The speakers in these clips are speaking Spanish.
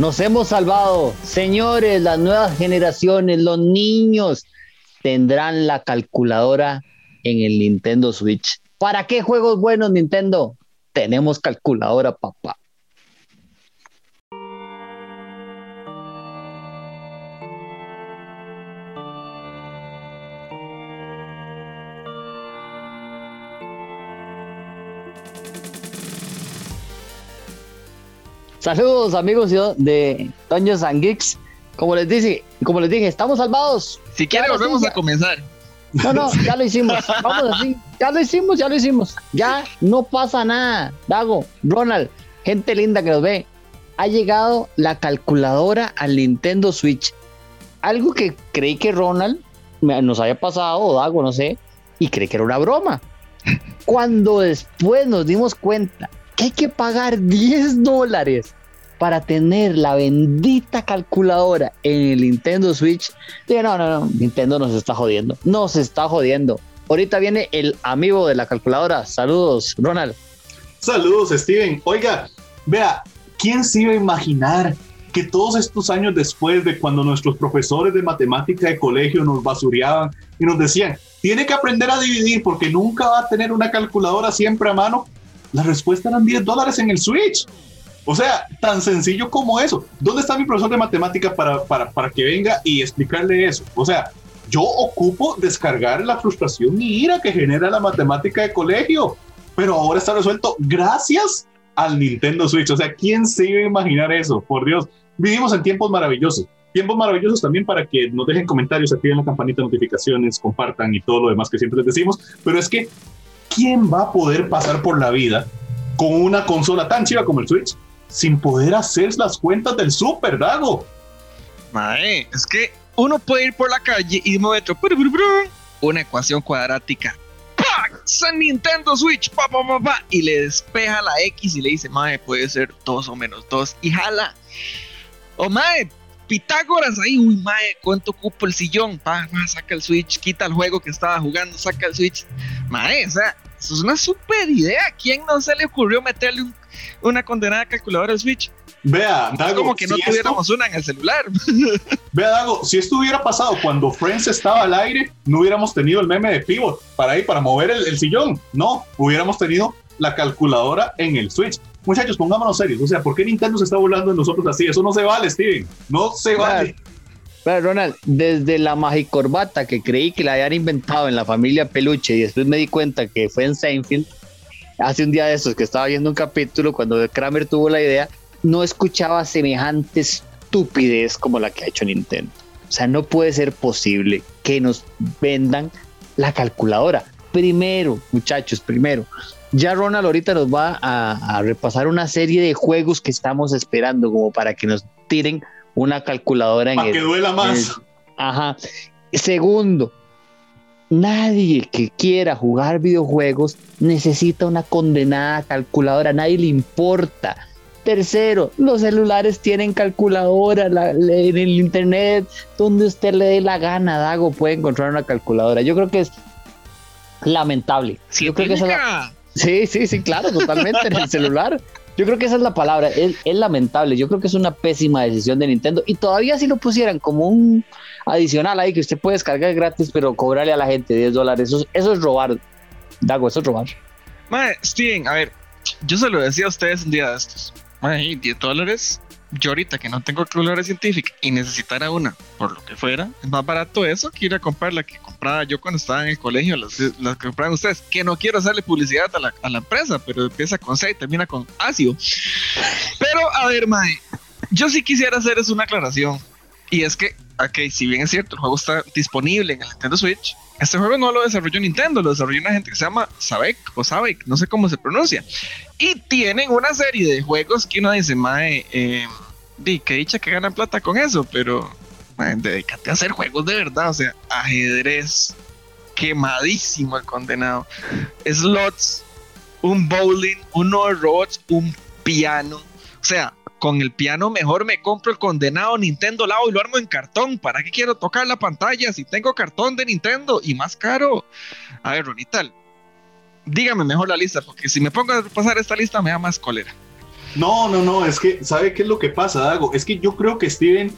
Nos hemos salvado. Señores, las nuevas generaciones, los niños tendrán la calculadora en el Nintendo Switch. ¿Para qué juegos buenos, Nintendo? Tenemos calculadora, papá. Saludos amigos de Toño San Geeks. Como les dije, como les dije, estamos salvados. Si quiere volvemos a comenzar. No, no, ya lo hicimos. Vamos así. Ya lo hicimos, ya lo hicimos. Ya no pasa nada. Dago, Ronald, gente linda que nos ve. Ha llegado la calculadora al Nintendo Switch. Algo que creí que Ronald nos había pasado, o Dago, no sé, y creí que era una broma. Cuando después nos dimos cuenta hay que pagar 10 dólares para tener la bendita calculadora en el Nintendo Switch. No, no, no, Nintendo nos está jodiendo. Nos está jodiendo. Ahorita viene el amigo de la calculadora. Saludos, Ronald. Saludos, Steven. Oiga, vea, ¿quién se iba a imaginar que todos estos años después de cuando nuestros profesores de matemática de colegio nos basureaban y nos decían, tiene que aprender a dividir porque nunca va a tener una calculadora siempre a mano, la respuesta eran 10 dólares en el Switch. O sea, tan sencillo como eso. ¿Dónde está mi profesor de matemática para, para, para que venga y explicarle eso? O sea, yo ocupo descargar la frustración y ira que genera la matemática de colegio, pero ahora está resuelto gracias al Nintendo Switch. O sea, ¿quién se iba a imaginar eso? Por Dios, vivimos en tiempos maravillosos. Tiempos maravillosos también para que nos dejen comentarios, activen la campanita de notificaciones, compartan y todo lo demás que siempre les decimos. Pero es que ¿quién va a poder pasar por la vida con una consola tan chiva como el Switch sin poder hacer las cuentas del Super, Dago? Mae, es que uno puede ir por la calle y de momento una ecuación cuadrática. San Nintendo Switch, pa, pa, pa, y le despeja la X y le dice, mae, puede ser 2 o menos 2 y jala. O mae, Pitágoras ahí, uy, mae, ¿cuánto ocupa el sillón? Pa, saca el Switch, quita el juego que estaba jugando, saca el Switch. Mae, o sea, eso es una super idea. ¿Quién no se le ocurrió meterle una condenada calculadora al Switch? Vea, Dago, es como que no tuviéramos una en el celular. Vea, Dago, si esto hubiera pasado cuando Friends estaba al aire, no hubiéramos tenido el meme de pivot para ahí, para mover el, el sillón. No, hubiéramos tenido la calculadora en el Switch. Muchachos, pongámonos serios. O sea, ¿por qué Nintendo se está burlando de nosotros así? Eso no se vale, Steven. No se vale. Pero Ronald, desde la magicorbata que creí que la habían inventado en la familia Peluche y después me di cuenta que fue en Seinfeld, hace un día de esos que estaba viendo un capítulo cuando Kramer tuvo la idea, no escuchaba semejante estupidez como la que ha hecho Nintendo. O sea, no puede ser posible que nos vendan la calculadora. Primero, muchachos, primero, ya Ronald ahorita nos va a, repasar una serie de juegos que estamos esperando como para que nos tiren una calculadora en para que duela más. ajá. Segundo, nadie que quiera jugar videojuegos necesita una condenada calculadora, nadie le importa. Tercero, los celulares tienen calculadora en el internet, donde usted le dé la gana, Dago, puede encontrar una calculadora. Yo creo que es lamentable. Yo creo que es Sí, sí, sí, claro, totalmente en el celular. Yo creo que esa es la palabra, es, lamentable, yo creo que es una pésima decisión de Nintendo y todavía si lo pusieran como un adicional ahí que usted puede descargar gratis, pero cobrarle a la gente 10 dólares, eso, eso es robar, Dago, eso es robar. Mae, Steven, a ver, yo se lo decía a ustedes un día de estos, mae, 10 dólares yo ahorita que no tengo calculadora científica y necesitara una, por lo que fuera, es más barato eso que ir a comprar la que compraba yo cuando estaba en el colegio, las, las que compraban ustedes, que no quiero hacerle publicidad a la, a la empresa, pero empieza con C y termina con ácido. Pero, a ver, Mae, yo sí quisiera hacer es una aclaración. Y es que, ok, si bien es cierto, el juego está disponible en el Nintendo Switch, este juego no lo desarrolló Nintendo, lo desarrolló una gente que se llama Sabek o Sabek, no sé cómo se pronuncia. Y tienen una serie de juegos que uno dice, mae, eh, di, que dicha que ganan plata con eso, pero mae, dedícate a hacer juegos de verdad, o sea, ajedrez, quemadísimo el condenado, slots, un bowling, unos robots, un piano, o sea, con el piano mejor me compro el condenado Nintendo Labo y lo armo en cartón. ¿Para qué quiero tocar la pantalla si tengo cartón de Nintendo y más caro? A ver, Ronital, dígame mejor la lista, porque si me pongo a pasar esta lista me da más cólera. No, no, no, es que, ¿sabe qué es lo que pasa, Dago? Es que yo creo que Steven,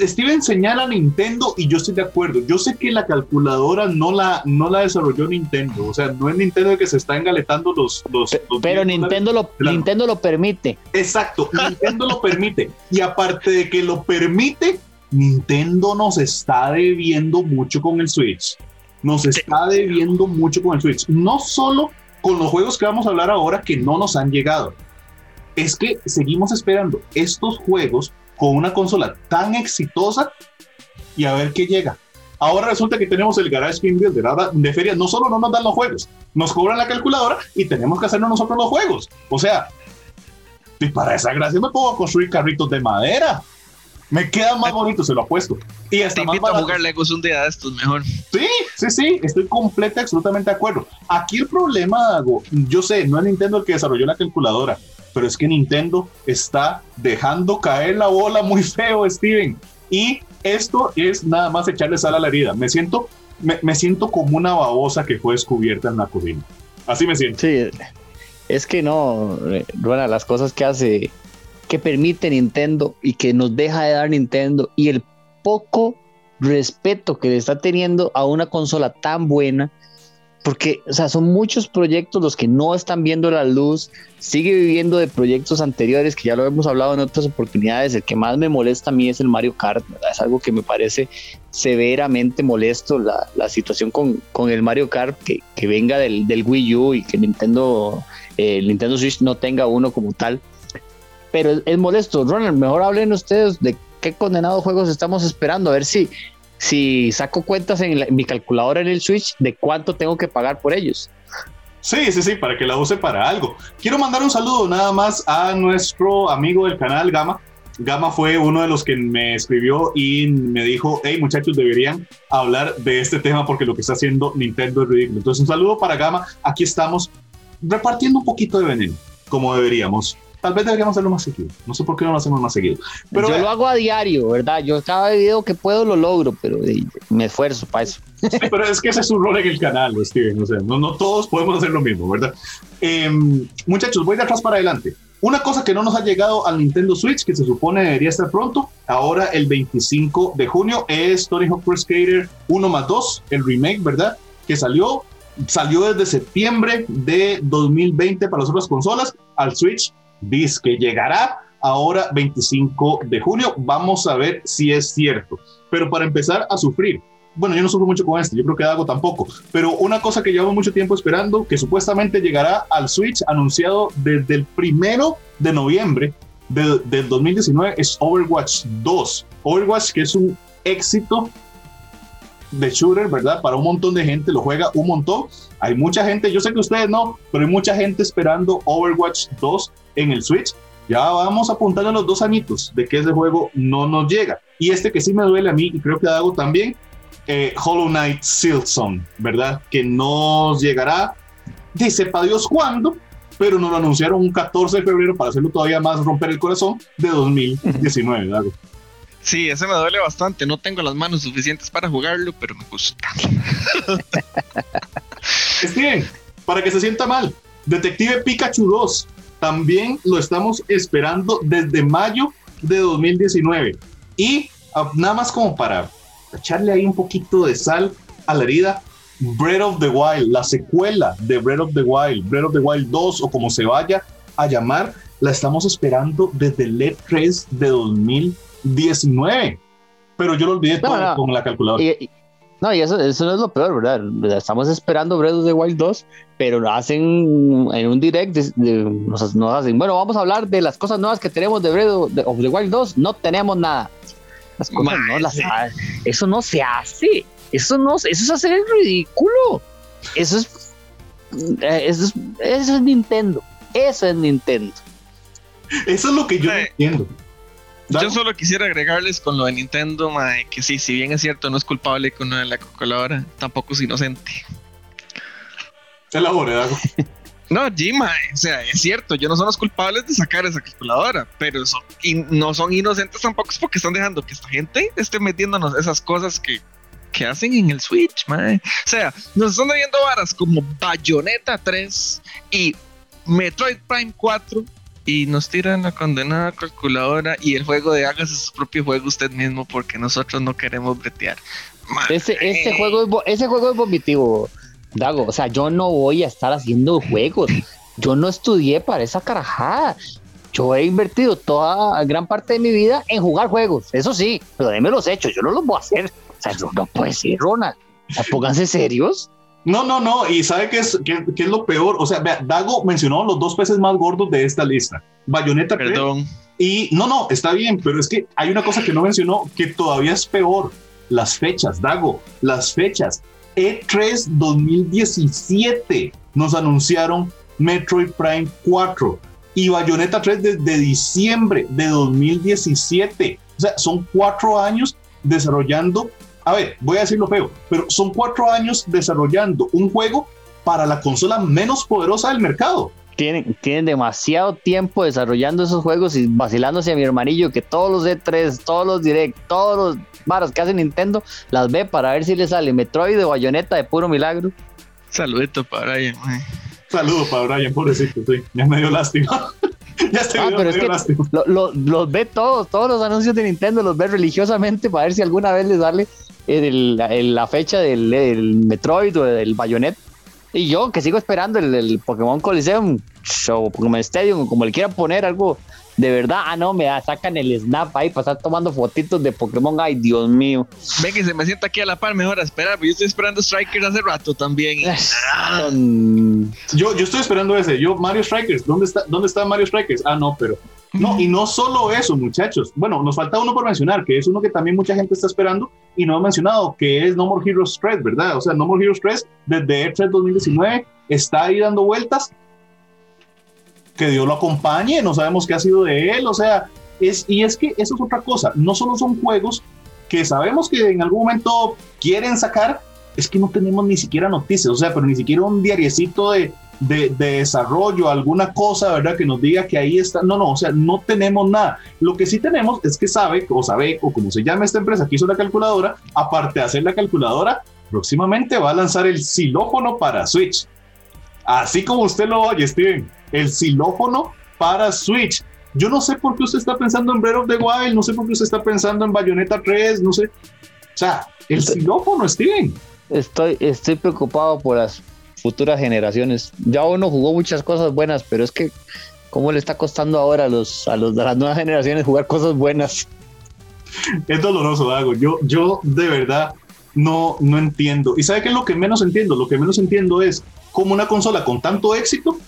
Steven señala a Nintendo y yo estoy de acuerdo. Yo sé que la calculadora no la, no la desarrolló Nintendo, o sea, no es Nintendo el que se está engaletando los... los, los Pero 10 Nintendo lo, Claro. Nintendo lo permite. Exacto, Nintendo lo permite. Y aparte de que lo permite, Nintendo nos está debiendo mucho con el Switch. Nos está debiendo mucho con el Switch. No solo con los juegos que vamos a hablar ahora que no nos han llegado. Es que seguimos esperando estos juegos con una consola tan exitosa y a ver qué llega. Ahora resulta que tenemos el Garage Game Builder ahora de feria. No solo no nos dan los juegos, nos cobran la calculadora y tenemos que hacernos nosotros los juegos. O sea, y para esa gracia me puedo construir carritos de madera. Me queda más bonito, se lo apuesto. Y Te hasta más invito a jugar Legos un día de estos mejor. Sí, sí, sí, estoy completa, absolutamente de acuerdo. Aquí el problema, Dago, yo sé, no es Nintendo el que desarrolló la calculadora, pero es que Nintendo está dejando caer la bola muy feo, Steven. Y esto es nada más echarle sal a la herida. Me siento, me, me siento como una babosa que fue descubierta en la cocina. Así me siento. Sí, es que no, eh, Ruana, las cosas que hace, que permite Nintendo y que nos deja de dar Nintendo y el poco respeto que le está teniendo a una consola tan buena, porque, o sea, son muchos proyectos los que no están viendo la luz, sigue viviendo de proyectos anteriores que ya lo hemos hablado en otras oportunidades, el que más me molesta a mí es el Mario Kart, ¿verdad? es algo que me parece severamente molesto la, la situación con, con el Mario Kart que, que venga del, del Wii U y que Nintendo, eh, Nintendo Switch no tenga uno como tal. Pero es, es molesto. Ronald, mejor hablen ustedes de qué condenados juegos estamos esperando, a ver si, si saco cuentas en, mi calculadora en el Switch de cuánto tengo que pagar por ellos. Sí, sí, sí, para que la use para algo. Quiero mandar un saludo nada más a nuestro amigo del canal Gama. Gama fue uno de los que me escribió y me dijo, hey muchachos, deberían hablar de este tema porque lo que está haciendo Nintendo es ridículo. Entonces un saludo para Gama. Aquí estamos repartiendo un poquito de veneno, como deberíamos. Tal vez deberíamos hacerlo más seguido. No sé por qué no lo hacemos más seguido. Pero yo vea, lo hago a diario, ¿verdad? Yo cada video que puedo lo logro, pero eh, me esfuerzo para eso. Sí, pero es que ese es su rol en el canal, Steven. O sea, no, no todos podemos hacer lo mismo, ¿verdad? Eh, muchachos, voy de atrás para adelante. Una cosa que no nos ha llegado al Nintendo Switch, que se supone debería estar pronto, ahora el 25 de junio, es Tony Hawk Pro Skater 1 más 2, el remake, ¿verdad? Que salió, salió desde septiembre de 2020 para las otras consolas, al Switch, dice que llegará ahora 25 de junio. Vamos a ver si es cierto. Pero para empezar a sufrir, bueno, yo no sufro mucho con este, yo creo que Dago tampoco, pero una cosa que llevamos mucho tiempo esperando, que supuestamente llegará al Switch, anunciado desde el primero de noviembre de- del 2019, es Overwatch 2. Overwatch, que es un éxito de shooter, ¿verdad? Para un montón de gente, lo juega un montón. Hay mucha gente, yo sé que ustedes no, pero hay mucha gente esperando Overwatch 2 en el Switch. Ya vamos apuntando a los dos añitos de que ese juego no nos llega. Y este que sí me duele a mí, y creo que a Dago también, eh, Hollow Knight Silksong, ¿verdad? Que nos llegará, de sepa Dios cuándo, pero nos lo anunciaron un 14 de febrero para hacerlo todavía más romper el corazón de 2019, ¿verdad? Sí, ese me duele bastante. No tengo las manos suficientes para jugarlo, pero me gusta. Steven, para que se sienta mal, Detective Pikachu 2, también lo estamos esperando desde mayo de 2019. Y ah, nada más como para echarle ahí un poquito de sal a la herida, Breath of the Wild, la secuela de Breath of the Wild, Breath of the Wild 2 o como se vaya a llamar, la estamos esperando desde el E3 de 2019. Pero yo lo olvidé No, todo no. con la calculadora. Y- y- no, y eso, eso no es lo peor, ¿verdad? Estamos esperando Breath of the Wild 2, pero lo hacen en un direct, de- de- nos, nos hacen, bueno, vamos a hablar de las cosas nuevas que tenemos de Breath of the- Wild 2, no tenemos nada. Las cosas no las sí. eso no se hace, eso no, eso es hacer el ridículo, eso es, eh, eso es, eso es Nintendo, eso es Nintendo. Eso es lo que yo no Eh, entiendo. Yo solo quisiera agregarles con lo de Nintendo, mae, que sí, si bien es cierto, no es culpable con lo de la calculadora, tampoco es inocente. Elabore, Dago. No, Jima, o sea, es cierto, yo no son los culpables de sacar esa calculadora, pero son, y no son inocentes tampoco es porque están dejando que esta gente esté metiéndonos esas cosas que, que hacen en el Switch, mae. O sea, nos están viendo varas como Bayonetta 3 y Metroid Prime 4 y nos tiran la condenada calculadora y el juego de hágase su propio juego usted mismo porque nosotros no queremos bretear. Ese, juego es, ese juego es vomitivo, Dago. O sea, yo no voy a estar haciendo juegos. Yo no estudié para esa carajada. Yo he invertido toda gran parte de mi vida en jugar juegos. Eso sí, pero déme los hechos. Yo no los voy a hacer. O sea, no puede ser, Ronald. pónganse serios. No, no, no. Y ¿sabe qué es, qué, es lo peor? O sea, vea, Dago mencionó los dos peces más gordos de esta lista. Bayonetta Perdón. y no, no, está bien, pero es que hay una cosa que no mencionó que todavía es peor. Las fechas, Dago, las fechas. E3 2017 nos anunciaron Metroid Prime 4 y Bayonetta 3 desde diciembre de 2017. O sea, son cuatro años desarrollando a ver, voy a decirlo feo, pero son cuatro años desarrollando un juego para la consola menos poderosa del mercado. Tienen, tienen demasiado tiempo desarrollando esos juegos y vacilándose a mi hermanillo que todos los E3, todos los Direct, todos los varas que hace Nintendo, las ve para ver si le sale Metroid o Bayonetta de puro milagro. Saludito para Brian. Saludos para Brian, pobrecito, sí, ya me dio lástima. ya estoy ah, pero es que los ve todos, todos los anuncios de Nintendo los ve religiosamente para ver si alguna vez les sale el, la fecha del, Metroid o del Bayonet. Y yo que sigo esperando el, el Pokémon Coliseum o Pokémon Stadium, como le quieran poner algo de verdad. Ah, no, me da, sacan el snap ahí para estar tomando fotitos de Pokémon. Ay, Dios mío. Ve que se me sienta aquí a la par, mejor a esperar. Yo estoy esperando Strikers hace rato también. yo, yo estoy esperando ese. Yo, Mario Strikers, ¿dónde está, ¿dónde está Mario Strikers? Ah, no, pero no, y no solo eso, muchachos. Bueno, nos falta uno por mencionar, que es uno que también mucha gente está esperando y no ha mencionado, que es No More Heroes 3, ¿verdad? O sea, No More Heroes 3 desde E3 2019 está ahí dando vueltas. Que Dios lo acompañe, no sabemos qué ha sido de él, o sea, es, y es que eso es otra cosa, no solo son juegos que sabemos que en algún momento quieren sacar, es que no tenemos ni siquiera noticias, o sea, pero ni siquiera un diariecito de, de, desarrollo, alguna cosa, ¿verdad? Que nos diga que ahí está. No, no, o sea, no tenemos nada. Lo que sí tenemos es que sabe, o sabe, o como se llama esta empresa que hizo la calculadora, aparte de hacer la calculadora, próximamente va a lanzar el xilófono para Switch. Así como usted lo oye, Steven, el xilófono para Switch. Yo no sé por qué usted está pensando en Breath of the Wild, no sé por qué usted está pensando en Bayonetta 3, no sé. O sea, el xilófono, Steven. Estoy, estoy preocupado por las futuras generaciones. Ya uno jugó muchas cosas buenas, pero es que cómo le está costando ahora a los a los de las nuevas generaciones jugar cosas buenas. Es doloroso, Dago. Yo yo de verdad no no entiendo. ¿Y sabe qué es lo que menos entiendo? Lo que menos entiendo es cómo una consola con tanto éxito,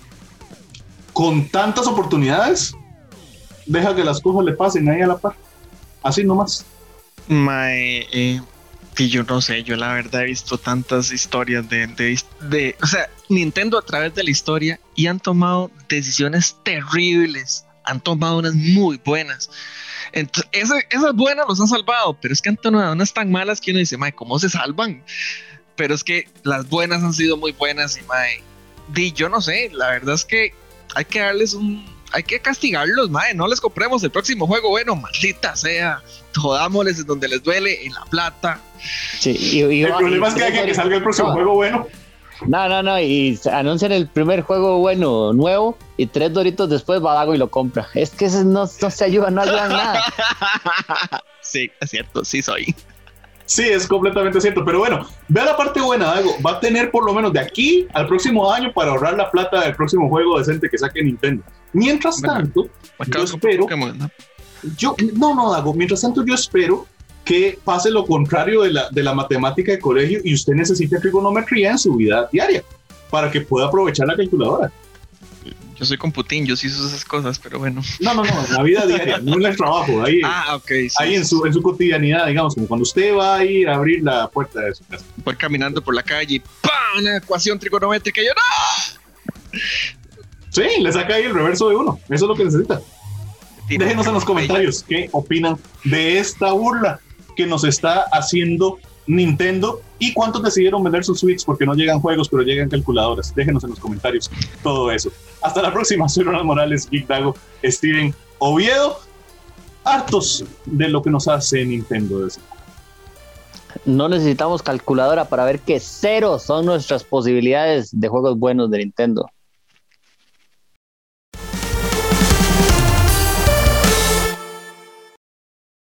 con tantas oportunidades, deja que las cosas le pasen ahí a la par. Así nomás. Mae, eh, Sí, yo no sé, yo la verdad he visto tantas historias de, de, o sea, Nintendo a través de la historia y han tomado decisiones terribles, han tomado unas muy buenas. Entonces, esas, buenas los han salvado, pero es que han tomado unas tan malas que uno dice, mae, ¿cómo se salvan? Pero es que las buenas han sido muy buenas y, mae, di, yo no sé, la verdad es que hay que darles un, hay que castigarlos, mae, no les compremos el próximo juego, bueno, maldita sea, jodámosles en donde les duele, en la plata. Sí, el problema es que hay que salga el próximo juego bueno. No, no, no, y anuncian el primer juego bueno nuevo y tres doritos después va Dago y lo compra. Es que no, no se ayuda, no ayudan nada. sí, es cierto, sí soy. Sí, es completamente cierto. Pero bueno, vea la parte buena, Dago. Va a tener por lo menos de aquí al próximo año para ahorrar la plata del próximo juego decente que saque Nintendo. Mientras tanto, yo espero. Yo, no, no, Dago. Mientras tanto, yo espero que pase lo contrario de la, de la matemática de colegio y usted necesite trigonometría en su vida diaria para que pueda aprovechar la calculadora. Yo soy con Putin, yo sí uso esas cosas, pero bueno. No, no, no, la vida diaria, no en el trabajo, ahí, ah, okay, ahí en, su, en su cotidianidad, digamos, como cuando usted va a ir a abrir la puerta de su casa. Voy caminando por la calle y ¡pam! Una ecuación trigonométrica y yo ¡no! Sí, le saca ahí el reverso de uno, eso es lo que necesita. Déjenos en los comentarios qué opinan de esta burla que nos está haciendo Nintendo y cuántos decidieron vender sus Switch porque no llegan juegos, pero llegan calculadoras. Déjenos en los comentarios todo eso. Hasta la próxima. Soy Ronald Morales, Geek Steven Oviedo. Hartos de lo que nos hace Nintendo. No necesitamos calculadora para ver que cero son nuestras posibilidades de juegos buenos de Nintendo.